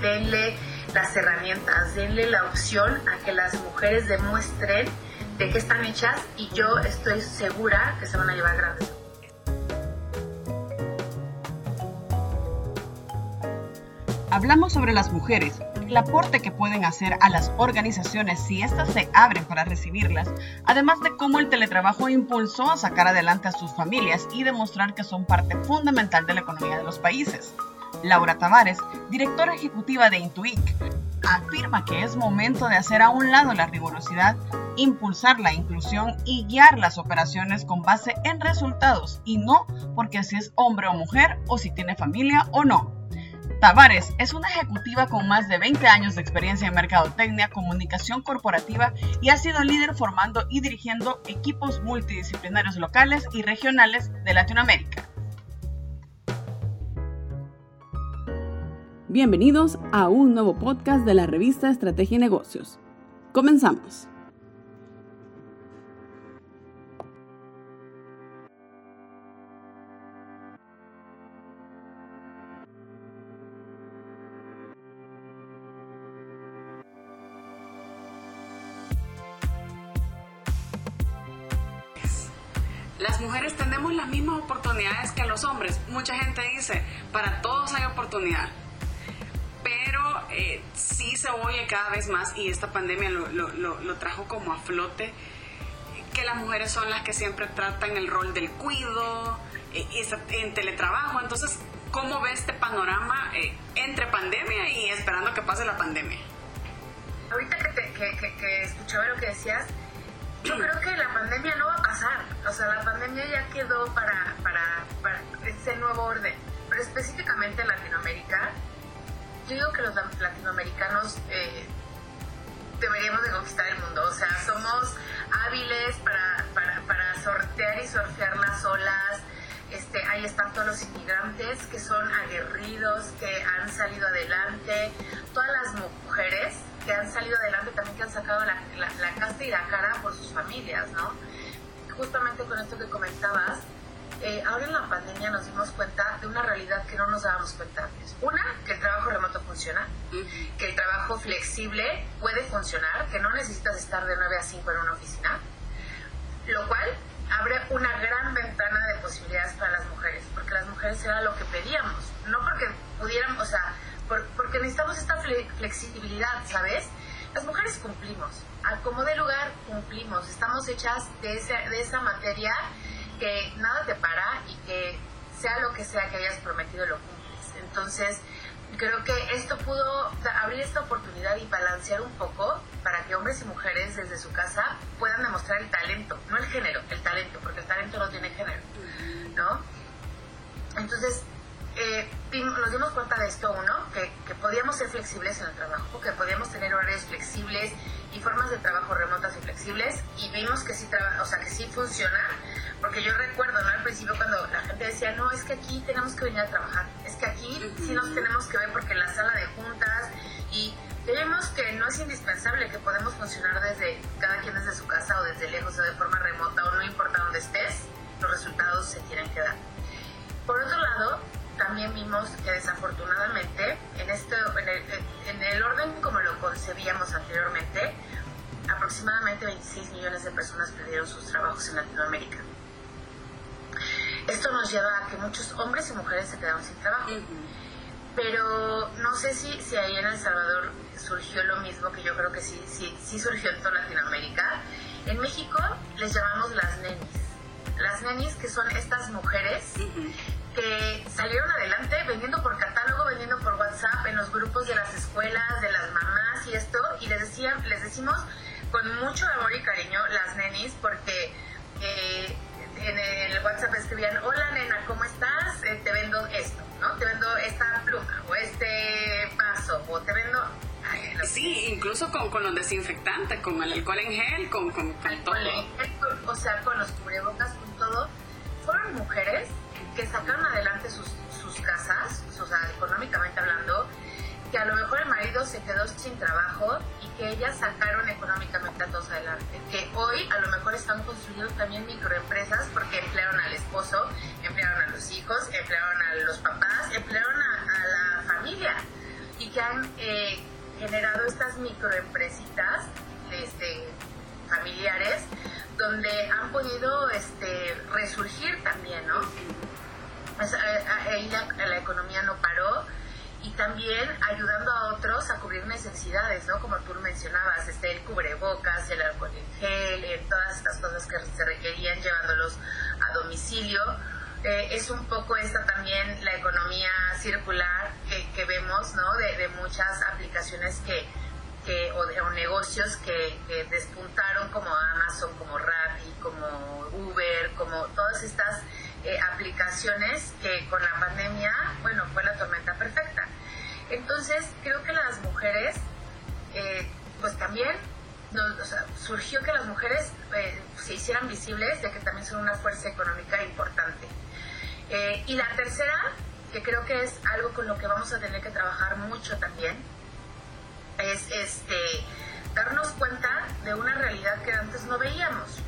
denle las herramientas, denle la opción a que las mujeres demuestren de qué están hechas y yo estoy segura que se van a llevar grandes. Hablamos sobre las mujeres, el aporte que pueden hacer a las organizaciones si éstas se abren para recibirlas, además de cómo el teletrabajo impulsó a sacar adelante a sus familias y demostrar que son parte fundamental de la economía de los países. Laura Tavares, directora ejecutiva de Intuic, afirma que es momento de hacer a un lado la rigurosidad, impulsar la inclusión y guiar las operaciones con base en resultados y no porque si es hombre o mujer o si tiene familia o no. Tavares es una ejecutiva con más de 20 años de experiencia en mercadotecnia, comunicación corporativa y ha sido líder formando y dirigiendo equipos multidisciplinarios locales y regionales de Latinoamérica. Bienvenidos a un nuevo podcast de la revista Estrategia y Negocios. Comenzamos. las mujeres tenemos las mismas oportunidades que los hombres. Mucha gente dice, para todos hay oportunidad. Eh, sí se oye cada vez más, y esta pandemia lo, lo, trajo como a flote, que las mujeres son las que siempre tratan el rol del cuido, eh, en teletrabajo. Entonces, ¿cómo ve este panorama eh, entre pandemia y esperando que pase la pandemia? Ahorita que, que, que escuchaba lo que decías, yo creo que la pandemia no va a pasar. O sea, la pandemia ya quedó para, para, para ese nuevo orden. Pero específicamente en Latinoamérica, yo digo que los latinoamericanos eh, deberíamos de conquistar el mundo. O sea, somos hábiles para, para, para sortear y surfear las olas. Este, ahí están todos los inmigrantes que son aguerridos, que han salido adelante. Todas las mujeres que han salido adelante, también que han sacado la, la, casta y la cara por sus familias, ¿no? Justamente con esto que comentabas, eh, ahora en la pandemia nos dimos cuenta de una realidad que no nos dábamos cuenta antes. Una, que el trabajo remoto funciona, que el trabajo flexible puede funcionar, que no necesitas estar de 9 a 5 en una oficina, lo cual abre una gran ventana de posibilidades para las mujeres, porque las mujeres era lo que pedíamos, no porque pudiéramos, o sea, porque necesitamos esta flexibilidad, ¿sabes? Las mujeres cumplimos, al como de lugar cumplimos, estamos hechas de, de esa materia que nada te para y que sea lo que sea que hayas prometido lo cumples. Entonces, creo que esto pudo abrir esta oportunidad y balancear un poco para que hombres y mujeres desde su casa puedan demostrar el talento, no el género, el talento, porque el talento no tiene género, ¿no? Entonces, eh, nos dimos cuenta de esto, uno, que, podíamos ser flexibles en el trabajo, que podíamos tener horarios flexibles y formas de trabajo remotas y flexibles, y vimos que sí, o sea, que sí funciona, porque yo recuerdo, ¿no? Al principio cuando la gente decía, no, es que aquí tenemos que venir a trabajar, es que aquí sí nos tenemos que ver porque en la sala de juntas, y vemos que no es indispensable, que podemos funcionar desde cada quien desde su casa o desde lejos o de forma remota o no importa dónde estés, los resultados se tienen que dar. Por otro lado, también vimos que desafortunadamente en, este, en, el, orden como lo concebíamos anteriormente, aproximadamente 26 millones de personas perdieron sus trabajos en Latinoamérica. Esto nos lleva a que muchos hombres y mujeres se quedaron sin trabajo. Pero no sé si, si ahí en El Salvador surgió lo mismo, que yo creo que sí, sí, sí surgió en toda Latinoamérica. En México les llamamos las nenis. Las nenis que son estas mujeres que salieron adelante vendiendo por catálogo, vendiendo por WhatsApp, en los grupos de las escuelas, de las mamás y esto, y les, decían, les decimos con mucho amor y cariño las nenis, porque eh, en el WhatsApp escribían, hola nena, ¿cómo estás? Eh, te vendo esto, ¿no? Te vendo esta pluma, o este paso, o te vendo... sí, incluso con, con los desinfectantes, con el alcohol en gel, con, con, todo. o sea, con los cubrebocas, con todo. Fueron mujeres que sacaron adelante sus, sus casas, o sea, económicamente que a lo mejor el marido se quedó sin trabajo y que ellas sacaron económicamente a todos adelante. Que hoy a lo mejor están construyendo también microempresas porque emplearon al esposo, emplearon a los hijos, emplearon a los papás, emplearon a, la familia. Y que han eh, generado estas microempresitas este, familiares donde han podido este, resurgir también, ¿no? Pues, la, economía no paró y también ayudando a otros a cubrir necesidades, ¿no? Como tú mencionabas, este, el cubrebocas, el alcohol en gel, en todas estas cosas que se requerían llevándolos a domicilio. Eh, es un poco esta también la economía circular que, vemos, ¿no? De, muchas aplicaciones que, o, de, negocios que, despuntaron como Amazon, como Rappi, como Uber, como todas estas eh, aplicaciones que con la pandemia, bueno, fue la tormenta perfecta. Entonces, creo que las mujeres, eh, pues también surgió que las mujeres eh, se hicieran visibles, ya que también son una fuerza económica importante. y la tercera, que creo que es algo con lo que vamos a tener que trabajar mucho también, es este darnos cuenta de una realidad que antes no veíamos,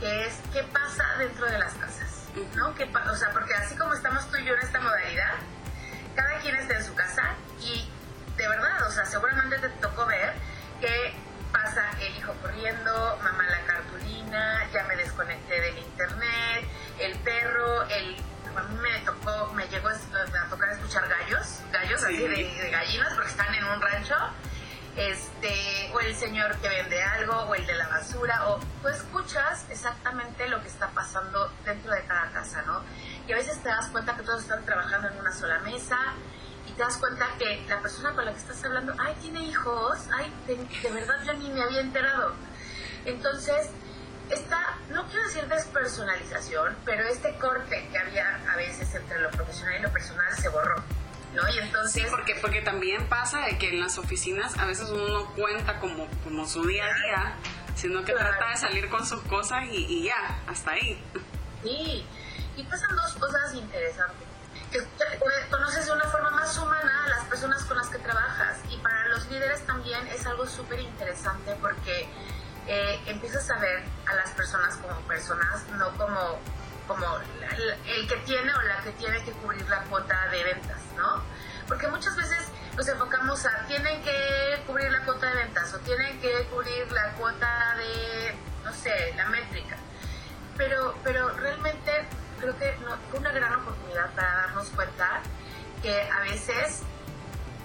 que es qué pasa dentro de las casas, ¿no? ¿Qué o sea, porque así como estamos tú y yo en esta modalidad, mesa, y te das cuenta que la persona con la que estás hablando, ay, tiene hijos, ay, de, verdad yo ni me había enterado. Entonces, esta, no quiero decir despersonalización, pero este corte que había a veces entre lo profesional y lo personal se borró. ¿no? Y entonces... Sí, porque, porque también pasa de que en las oficinas a veces uno no cuenta como, como su día a día, sino que trata de salir con sus cosas y, ya, hasta ahí. Sí, y pasan dos cosas interesantes. Conoces de una forma más humana a las personas con las que trabajas y para los líderes también es algo súper interesante porque eh, empiezas a ver a las personas como personas, no como como el que tiene o la que tiene que cubrir la cuota de ventas, ¿no? Porque muchas veces nos enfocamos a tienen que cubrir la cuota de ventas o tienen que cubrir la cuota de, no sé, la métrica. Pero, pero realmente creo que fue una gran oportunidad para darnos cuenta que a veces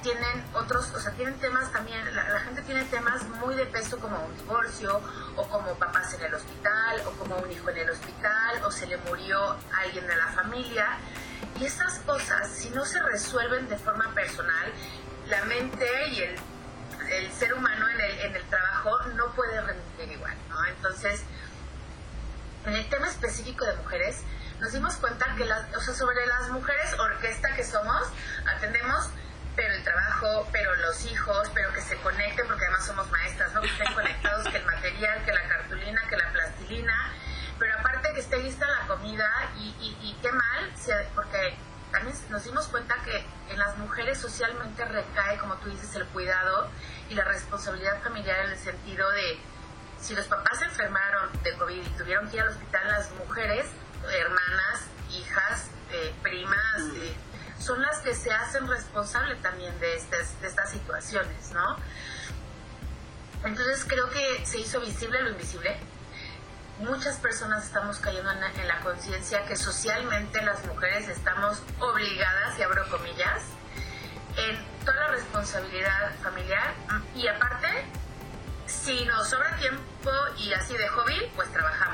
tienen otros, o sea, tienen temas también, la, gente tiene temas muy de peso como un divorcio, o como papás en el hospital, o como un hijo en el hospital, o se le murió alguien de la familia. Y esas cosas, si no se resuelven de forma personal, la mente y el, el ser humano en el, en el trabajo no puede rendir igual, ¿no? Entonces, en el tema específico de mujeres, nos dimos cuenta que las, o sea, sobre las mujeres orquesta que somos, atendemos pero el trabajo, pero los hijos, pero que se conecten, porque además somos maestras, ¿no? Que estén conectados, que el material, que la cartulina, que la plastilina, pero aparte que esté lista la comida y, y, qué mal, porque también nos dimos cuenta que en las mujeres socialmente recae, como tú dices, el cuidado y la responsabilidad familiar en el sentido de si los papás se enfermaron de COVID y tuvieron que ir al hospital, las mujeres, hermanas, hijas, eh, primas, eh, son las que se hacen responsables también de estas, de estas situaciones, ¿no? Entonces creo que se hizo visible lo invisible. Muchas personas estamos cayendo en la, conciencia que socialmente las mujeres estamos obligadas, y abro comillas, en toda la responsabilidad familiar y aparte, si nos sobra tiempo y así de hobby, pues trabajamos,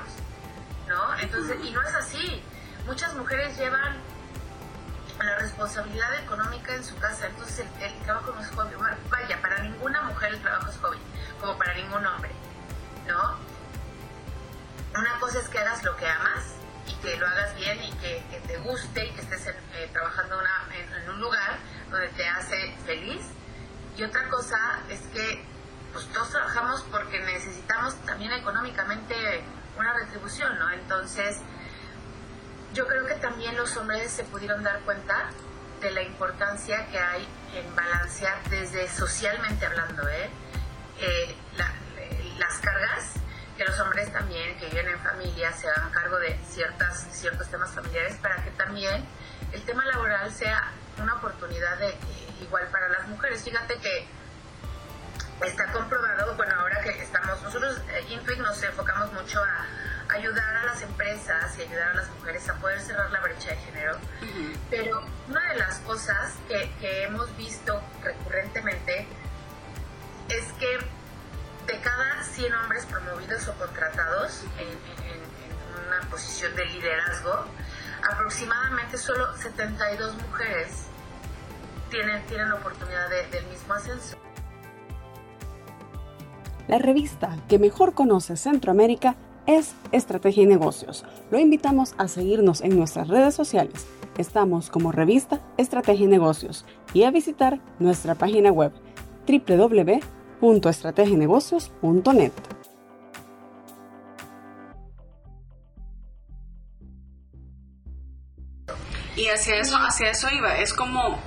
¿no? Entonces, y no es así. Muchas mujeres llevan la responsabilidad económica en su casa. Entonces el, trabajo no es hobby. Vaya, para ninguna mujer el trabajo es hobby, como para ningún hombre, ¿no? Una cosa es que hagas lo que amas y que lo hagas bien y que, te guste y que estés eh, trabajando en, un lugar donde te hace feliz. Y otra cosa es que pues todos trabajamos porque necesitamos también económicamente una retribución, ¿no? Entonces, yo creo que también los hombres se pudieron dar cuenta de la importancia que hay en balancear desde socialmente hablando, ¿eh? eh las cargas, que los hombres también que viven en familia se hagan cargo de ciertas, ciertos temas familiares para que también el tema laboral sea una oportunidad de, igual para las mujeres. Fíjate que está comprobado, bueno, ahora que estamos, nosotros eh, Intuit nos enfocamos mucho a ayudar a las empresas y ayudar a las mujeres a poder cerrar la brecha de género, pero una de las cosas que, que hemos visto recurrentemente es que de cada 100 hombres promovidos o contratados en, en una posición de liderazgo, aproximadamente solo 72 mujeres tienen, tienen la oportunidad del mismo ascenso. La revista que mejor conoce Centroamérica es Estrategia y Negocios. Lo invitamos a seguirnos en nuestras redes sociales. Estamos como revista Estrategia y Negocios y a visitar nuestra página web www.estrategienegocios.net. Y hacia eso, hacia eso iba. Es como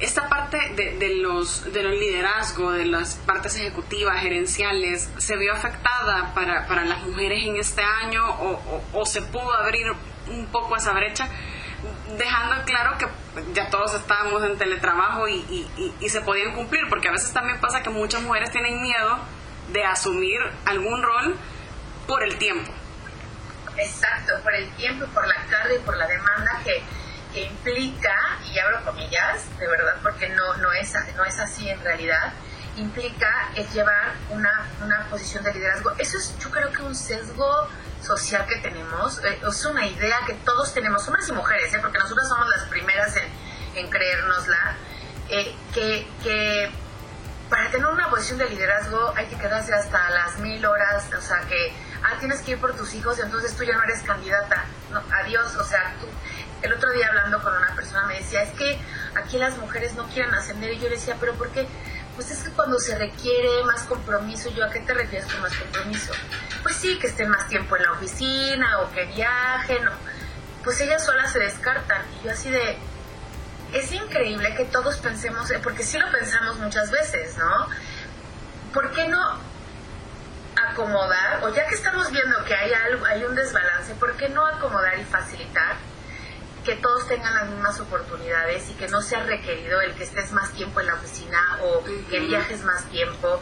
esta parte de, los, de los liderazgos, de las partes ejecutivas, gerenciales, se vio afectada para, para las mujeres en este año o, se pudo abrir un poco esa brecha, dejando claro que ya todos estábamos en teletrabajo y, y se podían cumplir, porque a veces también pasa que muchas mujeres tienen miedo de asumir algún rol por el tiempo. Exacto, por el tiempo, por la carga y por la demanda que, implica, y abro comillas, de verdad, porque no, no, es, no es así en realidad, implica es llevar una, una posición de liderazgo. Eso es, yo creo que un sesgo social que tenemos, eh, es una idea que todos tenemos, hombres y mujeres, ¿eh? porque nosotros somos las primeras en, en creérnosla, eh, que, que para tener una posición de liderazgo hay que quedarse hasta las mil horas, o sea que ah, tienes que ir por tus hijos, entonces tú ya no eres candidata. Adiós, o sea, el otro día hablando con una persona me decía, es que aquí las mujeres no quieren ascender. Y yo le decía, ¿pero por qué? Pues es que cuando se requiere más compromiso, ¿yo a qué te refieres con más compromiso? Pues sí, que estén más tiempo en la oficina o que viajen, o... pues ellas solas se descartan. Y yo así de, es increíble que todos pensemos, eh, porque sí lo pensamos muchas veces, ¿no? ¿Por qué no acomodar, o ya que estamos viendo que hay, algo, hay un desbalance, ¿por qué no acomodar y facilitar que todos tengan las mismas oportunidades y que no sea requerido el que estés más tiempo en la oficina o que viajes más tiempo?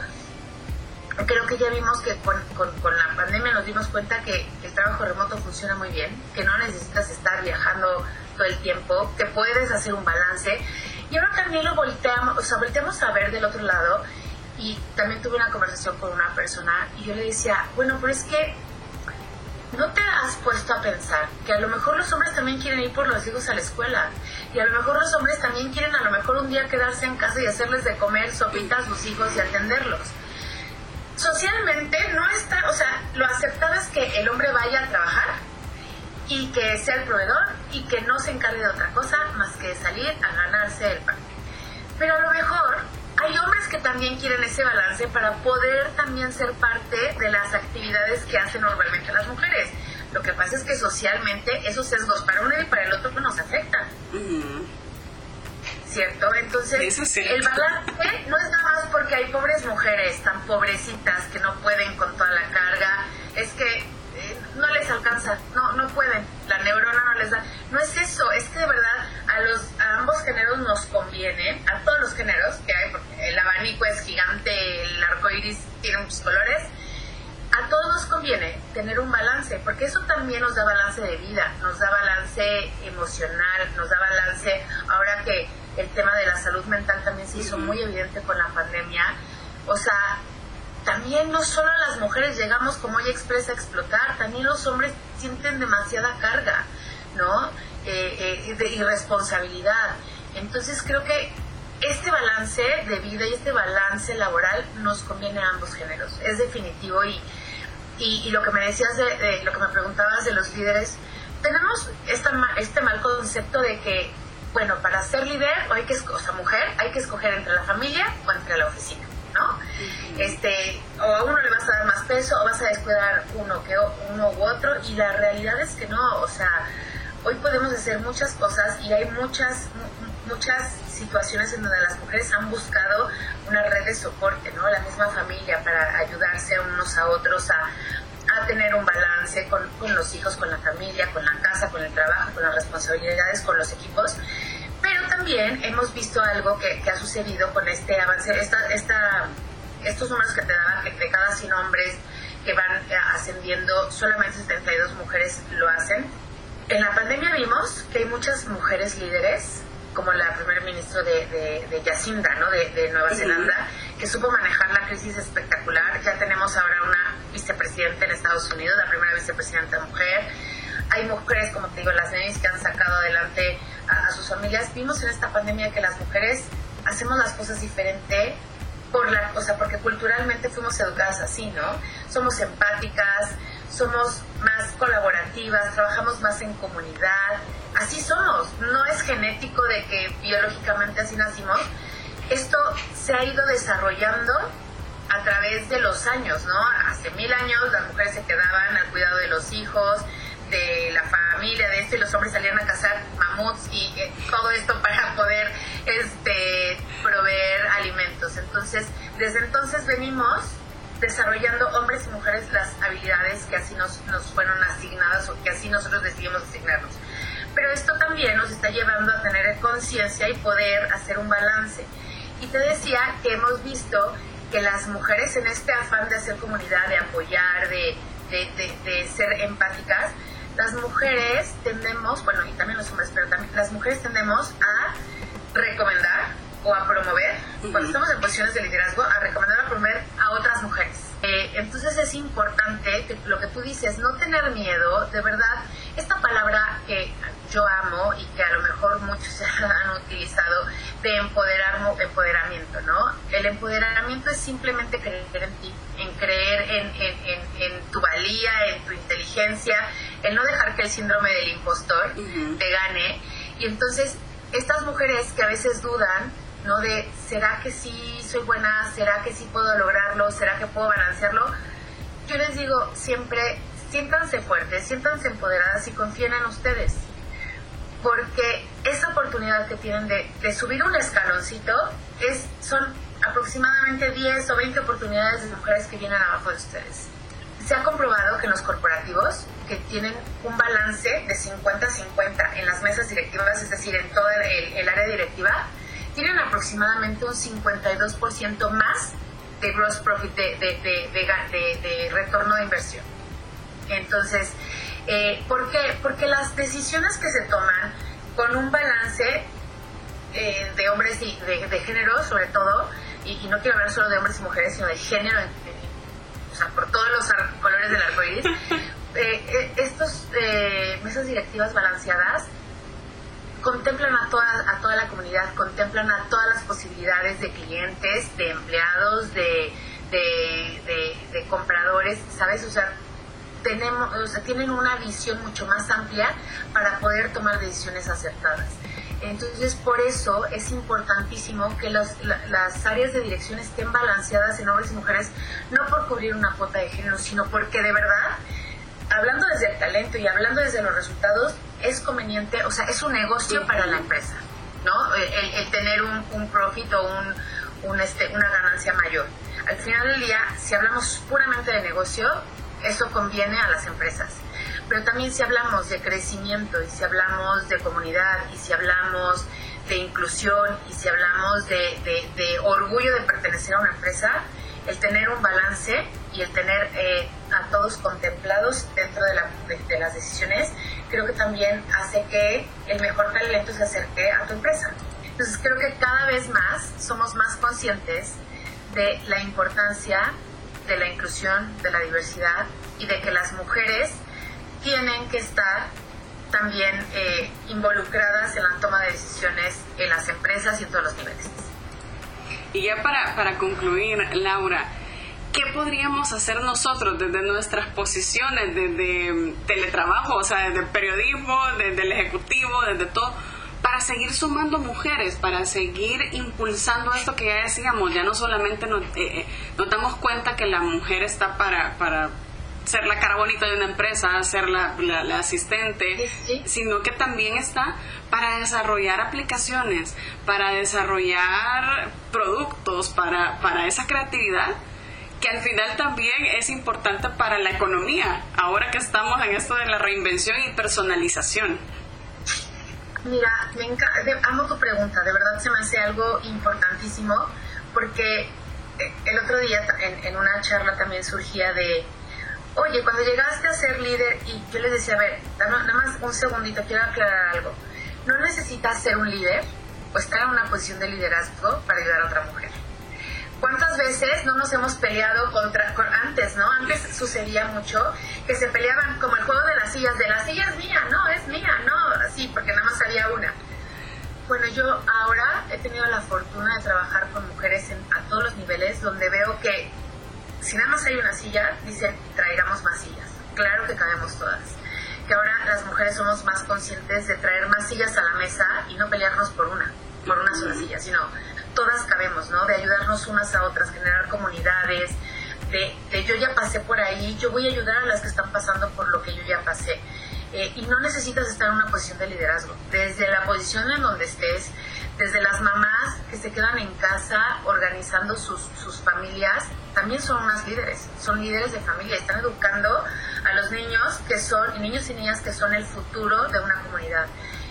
Creo que ya vimos que con, con, la pandemia nos dimos cuenta que, el trabajo remoto funciona muy bien, que no necesitas estar viajando todo el tiempo, que puedes hacer un balance. Y ahora también lo volteamos, o sea, volteamos a ver del otro lado y también tuve una conversación con una persona y yo le decía, bueno, pero es que no te has puesto a pensar que a lo mejor los hombres también quieren ir por los hijos a la escuela y a lo mejor los hombres también quieren a lo mejor un día quedarse en casa y hacerles de comer sopitas a sus hijos y atenderlos. Socialmente no está, o sea, lo aceptado es que el hombre vaya a trabajar y que sea el proveedor y que no se encargue de otra cosa más que salir a ganarse el pan. Pero a lo mejor hay hombres que también quieren ese balance para poder también ser parte de las actividades que hacen normalmente las mujeres. Lo que pasa es que socialmente esos sesgos para uno y para el otro nos afectan. ¿Cierto? Entonces, el balance no es nada más porque hay pobres mujeres tan pobrecitas que no pueden con toda la carga, es que eh, no les alcanza, no, no pueden, la neurona no les da. No es eso, es que de verdad a, los, a ambos géneros nos conviene, a todos los géneros que hay, porque el abanico es gigante, el arco iris tiene muchos colores, a todos nos conviene tener un balance, porque eso también nos da balance de vida, nos da balance emocional, nos da balance, ahora que el tema de la salud mental también se hizo muy evidente con la pandemia, o sea, también no solo las mujeres llegamos, como ella expresa, a explotar, también los hombres sienten demasiada carga, ¿no? Eh, eh, de irresponsabilidad. Entonces creo que este balance de vida y este balance laboral nos conviene a ambos géneros, es definitivo y, y, lo que me decías de, lo que me preguntabas de los líderes, tenemos esta, este mal concepto de que, bueno, para ser líder o hay que, o sea, mujer, hay que escoger entre la familia o entre la oficina. ¿no? Este, o a uno le vas a dar más peso o vas a descuidar uno que uno u otro y la realidad es que no, o sea, hoy podemos hacer muchas cosas y hay muchas muchas situaciones en donde las mujeres han buscado una red de soporte, ¿no? La misma familia para ayudarse unos a otros a, a tener un balance con, con, los hijos, con la familia, con la casa, con el trabajo, con las responsabilidades, con los equipos. Pero también hemos visto algo que, ha sucedido con este avance, esta, esta, estos números que te daban, que de cada 100 hombres que van eh, ascendiendo, solamente 72 mujeres lo hacen. En la pandemia vimos que hay muchas mujeres líderes, como la primer ministro de, de, de Yacinda, ¿no? de, Nueva Zelanda, que supo manejar la crisis espectacular. Ya tenemos ahora una vicepresidenta en Estados Unidos, la primera vicepresidenta mujer. Hay mujeres, como te digo, las nenis que han sacado adelante a, sus familias. Vimos en esta pandemia que las mujeres hacemos las cosas diferente por la, o sea, porque culturalmente fuimos educadas así, ¿no? Somos empáticas, somos más colaborativas, trabajamos más en comunidad, así somos, no es genético de que biológicamente así nacimos, esto se ha ido desarrollando a través de los años, ¿no? Hace mil años las mujeres se quedaban al cuidado de los hijos, de la familia, de esto, y los hombres salían a cazar mamuts y eh, todo esto para poder este, proveer alimentos. Entonces, desde entonces venimos desarrollando hombres y mujeres las habilidades que así nos, nos fueron asignadas o que así nosotros decidimos asignarnos. Pero esto también nos está llevando a tener conciencia y poder hacer un balance. Y te decía que hemos visto que las mujeres en este afán de hacer comunidad, de apoyar, de, de, de, ser empáticas, las mujeres tendemos, bueno, y también los hombres, pero también las mujeres tendemos a recomendar o a promover, cuando estamos en posiciones de liderazgo, a recomendar a promover a otras mujeres. Eh, entonces es importante que lo que tú dices, no tener miedo, de verdad, esta palabra que yo amo y que a lo mejor muchos han utilizado de empoderar, empoderamiento, ¿no? El empoderamiento es simplemente creer en ti, en creer en, en, en, tu valía, en tu inteligencia, el no dejar que el síndrome del impostor te gane. Y entonces, estas mujeres que a veces dudan, ¿no? De, ¿será que sí soy buena? ¿Será que sí puedo lograrlo? ¿Será que puedo balancearlo? Yo les digo siempre, siéntanse fuertes, siéntanse empoderadas y confíen en ustedes. Porque esa oportunidad que tienen de, de subir un escaloncito es, son aproximadamente 10 o 20 oportunidades de mujeres que vienen abajo de ustedes. Se ha comprobado que en los corporativos que tienen un balance de 50-50 en las mesas directivas, es decir, en todo el área directiva, tienen aproximadamente un 52% más de gross profit, de, de, retorno de inversión. Entonces, eh, ¿por qué? Porque las decisiones que se toman con un balance eh, de hombres y de, género, sobre todo, y, no quiero hablar solo de hombres y mujeres, sino de género, o sea, por todos los colores del arco iris, eh, estas mesas directivas balanceadas contemplan a toda, a toda la comunidad, contemplan a todas las posibilidades de clientes, de empleados, de, de, compradores, ¿sabes? O sea, tenemos, o sea, tienen una visión mucho más amplia para poder tomar decisiones acertadas. Entonces, por eso es importantísimo que las áreas de dirección estén balanceadas en hombres y mujeres, no por cubrir una cuota de género, sino porque de verdad, hablando desde el talento y hablando desde los resultados, es conveniente, o sea, es un negocio para la empresa, ¿no? El, tener un, un, profit o un, un, este, una ganancia mayor. Al final del día, si hablamos puramente de negocio, eso conviene a las empresas. Pero también si hablamos de crecimiento y si hablamos de comunidad y si hablamos de inclusión y si hablamos de, de, de orgullo de pertenecer a una empresa, el tener un balance y el tener eh, a todos contemplados dentro de, la, de, las decisiones, creo que también hace que el mejor talento se acerque a tu empresa. Entonces creo que cada vez más somos más conscientes de la importancia de la inclusión, de la diversidad y de que las mujeres tienen que estar también eh, involucradas en la toma de decisiones en las empresas y en todos los niveles. Y ya para, para concluir, Laura, ¿qué podríamos hacer nosotros desde nuestras posiciones, desde mm, teletrabajo, o sea, desde periodismo, desde el ejecutivo, desde todo, para seguir sumando mujeres, para seguir impulsando esto que ya decíamos, ya no solamente nos, eh, eh, nos damos cuenta que la mujer está para, para ser la cara bonita de una empresa, ser la, la, asistente, sino que también está para desarrollar aplicaciones, para desarrollar productos, para, para esa creatividad que al final también es importante para la economía, ahora que estamos en esto de la reinvención y personalización. Mira, me amo tu pregunta, de verdad se me hace algo importantísimo porque eh, el otro día en, una charla también surgía de, oye, cuando llegaste a ser líder y yo les decía, a ver, nada más un segundito, quiero aclarar algo, no necesitas ser un líder o estar en una posición de liderazgo para ayudar a otra mujer. ¿Cuántas veces no nos hemos peleado contra, antes, no? Antes sucedía mucho que se peleaban como el juego de las sillas, de la silla es mía, no, es mía, no, así, porque nada más había una. Bueno, yo ahora he tenido la fortuna de trabajar con mujeres a todos los niveles, donde veo que si nada más hay una silla, dicen, traigamos más sillas. Claro que cabemos todas. Que ahora las mujeres somos más conscientes de traer más sillas a la mesa y no pelearnos por una, por una sola silla, sino todas cabemos, ¿no? De ayudarnos unas a otras, generar comunidades, de, yo ya pasé por ahí, yo voy a ayudar a las que están pasando por lo que yo ya pasé. Eh, y no necesitas estar en una posición de liderazgo. Desde la posición en donde estés, desde las mamás que se quedan en casa organizando sus, sus familias, también son unas líderes, son líderes de familia, están educando a los niños que son, niños y niñas que son el futuro de una comunidad.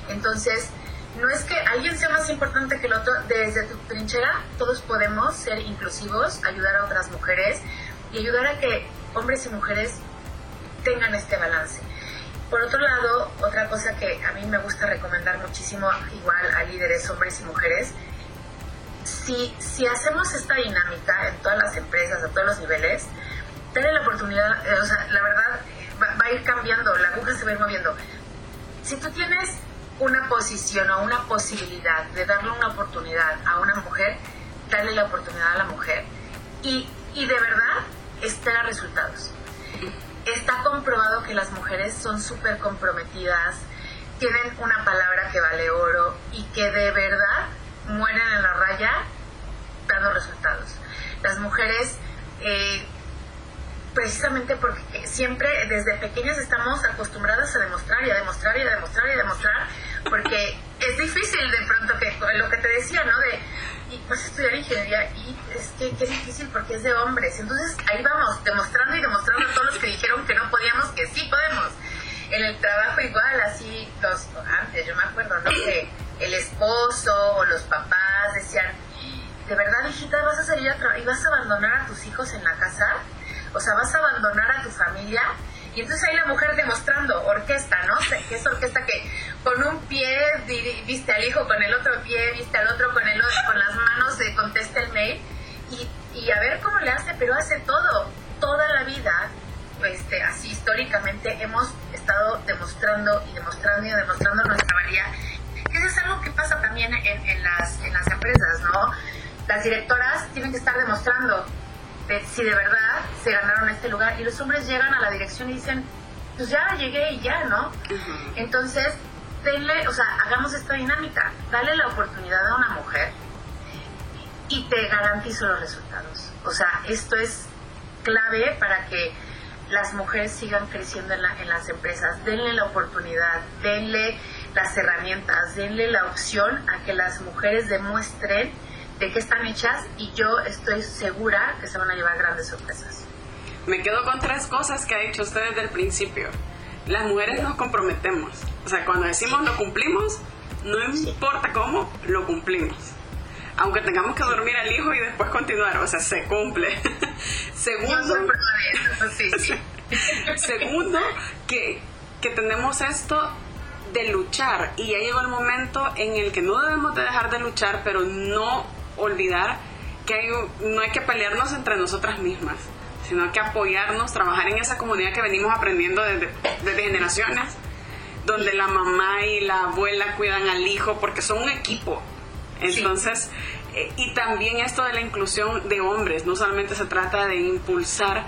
Entonces, no es que alguien sea más importante que el otro, desde tu trinchera todos podemos ser inclusivos, ayudar a otras mujeres y ayudar a que hombres y mujeres tengan este balance. Por otro lado, otra cosa que a mí me gusta recomendar muchísimo, igual a líderes, hombres y mujeres, si, si hacemos esta dinámica en todas las empresas, a todos los niveles, tener la oportunidad, eh, o sea, la verdad va, va a ir cambiando, la aguja se va a ir moviendo. Si tú tienes una posición o una posibilidad de darle una oportunidad a una mujer, darle la oportunidad a la mujer y, y de verdad espera resultados. Está comprobado que las mujeres son súper comprometidas, tienen una palabra que vale oro y que de verdad mueren en la raya dando resultados. Las mujeres eh, precisamente porque siempre desde pequeñas estamos acostumbradas a demostrar y a demostrar y a demostrar y a demostrar, porque es difícil de pronto que lo que te decía, ¿no? De y vas a estudiar ingeniería y es que, es difícil porque es de hombres. Entonces ahí vamos, demostrando y demostrando a todos los que dijeron que no podíamos, que sí podemos. En el trabajo igual, así, los, antes yo me acuerdo, ¿no? Que el esposo o los papás decían, de verdad, hijita, vas a salir a y vas a abandonar a tus hijos en la casa o sea, vas a abandonar a tu familia y entonces ahí la mujer demostrando orquesta, ¿no? Que es orquesta que con un pie viste al hijo, con el otro pie viste al otro, con, el, con las manos se contesta el mail y, a ver cómo le hace, pero hace todo, toda la vida, este, así históricamente hemos estado demostrando y demostrando y demostrando nuestra valía. Eso es algo que pasa también en, las, en las empresas, ¿no? Las directoras tienen que estar demostrando si de verdad se ganaron este lugar. Y los hombres llegan a la dirección y dicen, pues ya llegué y ya, ¿no? Entonces, denle, o sea, hagamos esta dinámica, dale la oportunidad a una mujer y te garantizo los resultados. O sea, esto es clave para que las mujeres sigan creciendo en, en las empresas. Denle la oportunidad, denle las herramientas, denle la opción a que las mujeres demuestren de qué están hechas y yo estoy segura que se van a llevar grandes sorpresas. Me quedo con tres cosas que ha dicho usted desde el principio. Las mujeres nos comprometemos. O sea, cuando decimos lo cumplimos, no importa cómo, lo cumplimos. Aunque tengamos que dormir al hijo y después continuar, o sea, se cumple. Segundo, segundo que, que tenemos esto de luchar y ya llegó el momento en el que no debemos de dejar de luchar, pero no olvidar que hay, no hay que pelearnos entre nosotras mismas, sino que apoyarnos, trabajar en esa comunidad que venimos aprendiendo desde, desde generaciones, donde la mamá y la abuela cuidan al hijo porque son un equipo. Entonces, eh, y también esto de la inclusión de hombres, no solamente se trata de impulsar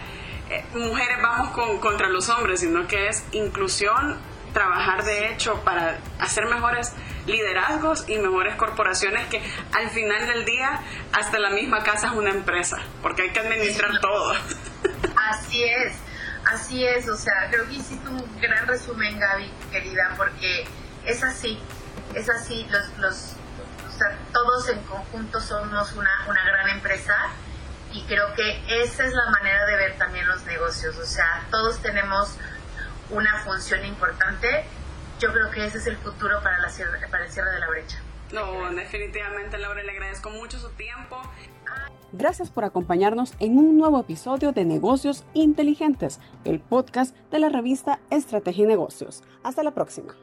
eh, mujeres vamos con, contra los hombres, sino que es inclusión, trabajar de hecho para hacer mejores liderazgos y mejores corporaciones que al final del día hasta la misma casa es una empresa, porque hay que administrar todo. Así es, así es, o sea, creo que hiciste un gran resumen, Gaby, querida, porque es así, es así, los, los o sea, todos en conjunto somos una, una gran empresa y creo que esa es la manera de ver también los negocios, o sea, todos tenemos una función importante yo creo que ese es el futuro para, la, para el cierre de la brecha. No, definitivamente, Laura, le agradezco mucho su tiempo. Gracias por acompañarnos en un nuevo episodio de Negocios Inteligentes, el podcast de la revista Estrategia y Negocios. Hasta la próxima.